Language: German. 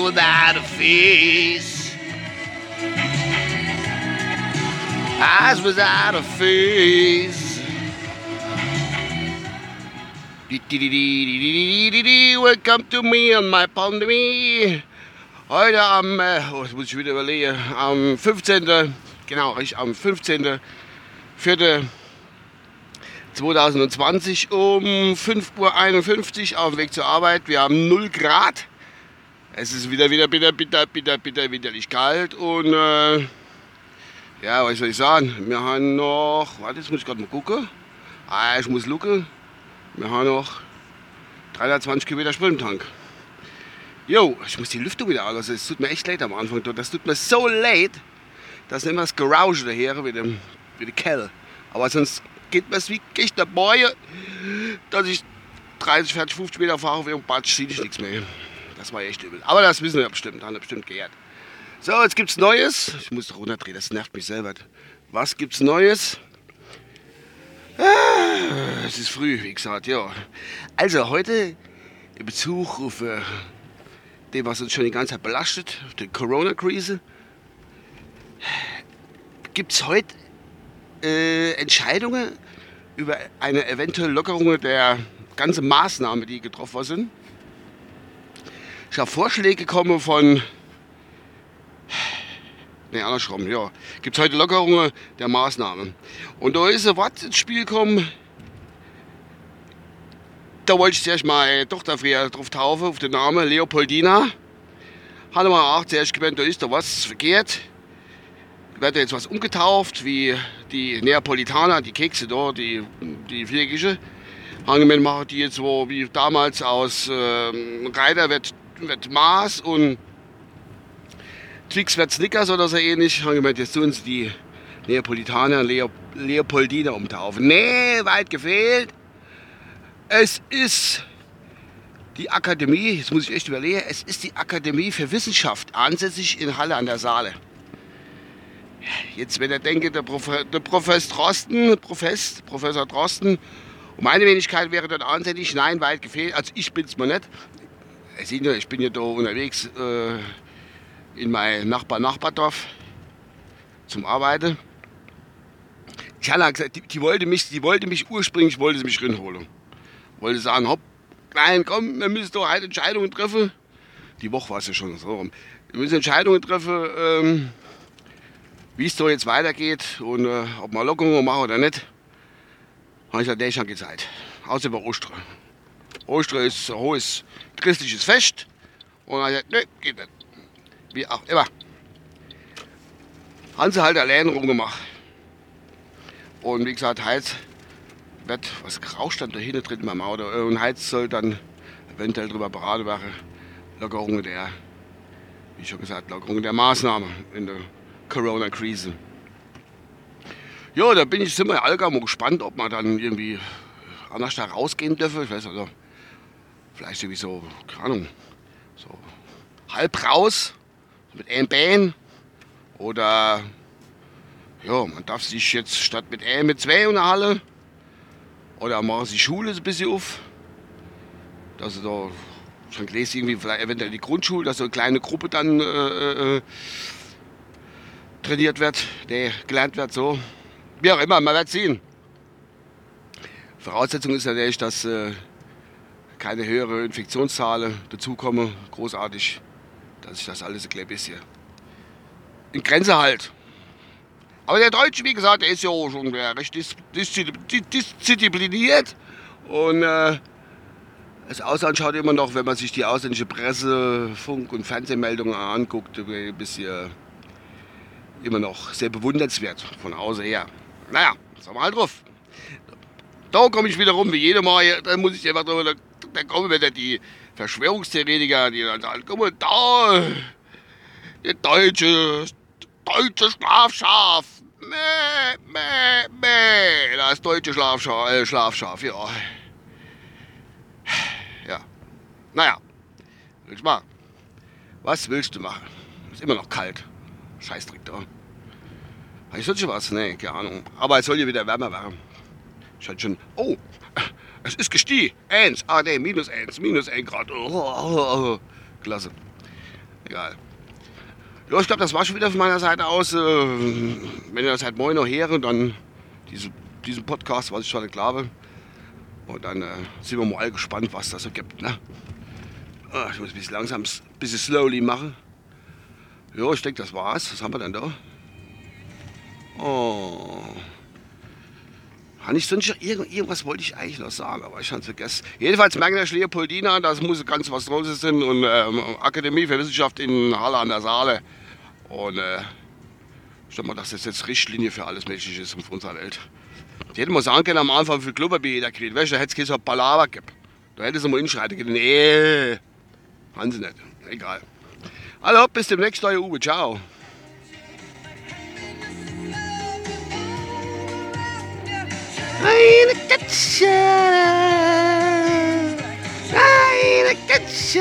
without a face. Eyes without a face. Welcome to me on my pandemie. Heute am, äh, oh, das muss ich wieder überlegen, am 15. Genau, richtig, am 15. 4. 2020 um 5.51 Uhr auf dem Weg zur Arbeit. Wir haben 0 Grad. Es ist wieder, wieder bitter, bitter, bitter, bitter, winterlich kalt. Und äh, ja, was soll ich sagen? Wir haben noch, warte, jetzt muss ich gerade mal gucken. Ah, ich muss gucken. Wir haben noch 320 Kilometer Sprit im Tank. Jo, ich muss die Lüftung wieder an. Also, es tut mir echt leid am Anfang. Das tut mir so leid, dass nicht mehr das Garage daher wie dem, wie die Kell. Aber sonst geht mir es wie ich dabei, dass ich 30, 40, 50 Meter fahre auf ihrem Batsch, sieht ich nichts mehr. Das war echt übel. Aber das wissen wir bestimmt, haben wir bestimmt geehrt. So, jetzt gibt's Neues. Ich muss runterdrehen, das nervt mich selber. Was gibt's Neues? Ah, es ist früh, wie gesagt, ja. Also heute in Bezug auf äh, dem, was uns schon die ganze Zeit belastet, auf die Corona-Krise, gibt es heute äh, Entscheidungen über eine eventuelle Lockerung der ganzen Maßnahmen, die getroffen sind. Ich habe Vorschläge gekommen von. Ne, andersrum, ja. Gibt es heute Lockerungen der Maßnahmen. Und da ist Wort ins Spiel gekommen. Da wollte ich zuerst meine Tochter früher drauf taufen, auf den Namen Leopoldina. Hatte mal auch zuerst gemeint, da ist da was verkehrt. Wird jetzt was umgetauft, wie die Neapolitaner, die Kekse da, die, die Viereckige. Angemein machen die jetzt so wie damals aus ähm, Reiter wird, wird Maß und Twix wird Snickers oder so ähnlich. Angemein jetzt tun sie die Neapolitaner Leo, Leopoldiner umtaufen. Nee, weit gefehlt. Es ist die Akademie, jetzt muss ich echt überlegen, es ist die Akademie für Wissenschaft, ansässig in Halle an der Saale. Jetzt, wenn er denke, der, Prof, der Professor Drosten, Profess, Professor Drosten, meine Wenigkeit wäre dort ansässig, nein, weit gefehlt, also ich bin es mal nicht. Ich bin ja da unterwegs äh, in mein Nachbar-Nachbardorf zum Arbeiten. Ich habe gesagt, die, die, wollte mich, die wollte mich ursprünglich, wollte sie mich rinholen. Wollte sagen, hopp, nein, komm, wir müssen doch halt Entscheidungen treffen. Die Woche war es ja schon so rum. Wir müssen Entscheidungen treffen, ähm, wie es da jetzt weitergeht und äh, ob wir Lockerungen machen oder nicht. Habe ich gesagt, der ist schon Zeit. Außer über Ostern. Ostern ist ein hohes christliches Fest. Und dann ich gesagt, nö, geht nicht. Wie auch immer. Haben sie halt allein rumgemacht. Und wie gesagt, Heiz wird, was rauscht dann da hinten drin beim Auto. Und Heiz soll dann eventuell darüber beraten werden. Lockerung der, wie schon gesagt, Lockerung der Maßnahmen in der Corona-Krise. Ja, da bin ich immer allgemein gespannt, ob man dann irgendwie anders da rausgehen dürfen. Ich weiß also, vielleicht irgendwie so, keine Ahnung, so halb raus mit einem Bein oder ja, man darf sich jetzt statt mit einem mit zwei in der Halle oder machen sie Schule ein bisschen auf. Dass sie da schon gelesen, irgendwie vielleicht eventuell die Grundschule, dass so eine kleine Gruppe dann äh, äh, trainiert wird, der gelernt wird so. Wie auch immer, man wird sehen. Voraussetzung ist natürlich, dass äh, keine höhere Infektionszahlen dazukommen. Großartig, dass sich das alles ein klein bisschen in Grenze halt. Aber der Deutsche, wie gesagt, der ist ja auch schon recht diszipliniert. Und äh, das Ausland schaut immer noch, wenn man sich die ausländische Presse, Funk- und Fernsehmeldungen anguckt, ein bisschen immer noch sehr bewundernswert von außen her. Naja, sagen wir halt drauf. Da komme ich wieder rum wie jede Mal. Da muss ich einfach drüber, da, da kommen wieder die Verschwörungstheoretiker, die dann sagen, guck mal da, der deutsche, deutsche Schlafschaf. Mäh, mäh, mäh. Das deutsche Schlafschaf, äh, Schlafschaf, ja. Ja. Naja, willst du mal? Was willst du machen? Ist immer noch kalt. Scheißdreck da. Ich sollte schon was? Nee, keine Ahnung. Aber es soll ja wieder wärmer werden. Scheint schon. Oh, es ist gestiegen. Eins. Ah, nee, minus eins. Minus ein Grad. Oh, oh, oh. Klasse. Egal. Ja, ich glaube, das war schon wieder von meiner Seite aus. Äh, wenn ihr das halt morgen noch hören, dann diese, diesen Podcast, was ich schon glaube. Und dann äh, sind wir mal alle gespannt, was das so gibt. Ne? Ah, ich muss ein bisschen langsam, ein bisschen slowly machen. Ja, ich denke, das war's. Was haben wir denn da? Oh. Habe ich sonst irgend, irgendwas wollte ich eigentlich noch sagen, aber ich habe es vergessen. Jedenfalls Magnasch Leopoldina, das muss ganz was Großes sein und ähm, Akademie für Wissenschaft in Halle an der Saale. Und äh, ich denke mal, das jetzt Richtlinie für alles Mögliche ist auf unserer Welt. Die hätten mal sagen können am Anfang, wie viel Klopapier jeder kriegt. Weißt du, da hätte es so Palaver gegeben. Da hätte sie mal hinschreiten können. Nee, haben sie nicht. Egal. Also, bis demnächst, euer Uwe. Ciao. Eine Katze, eine Katze.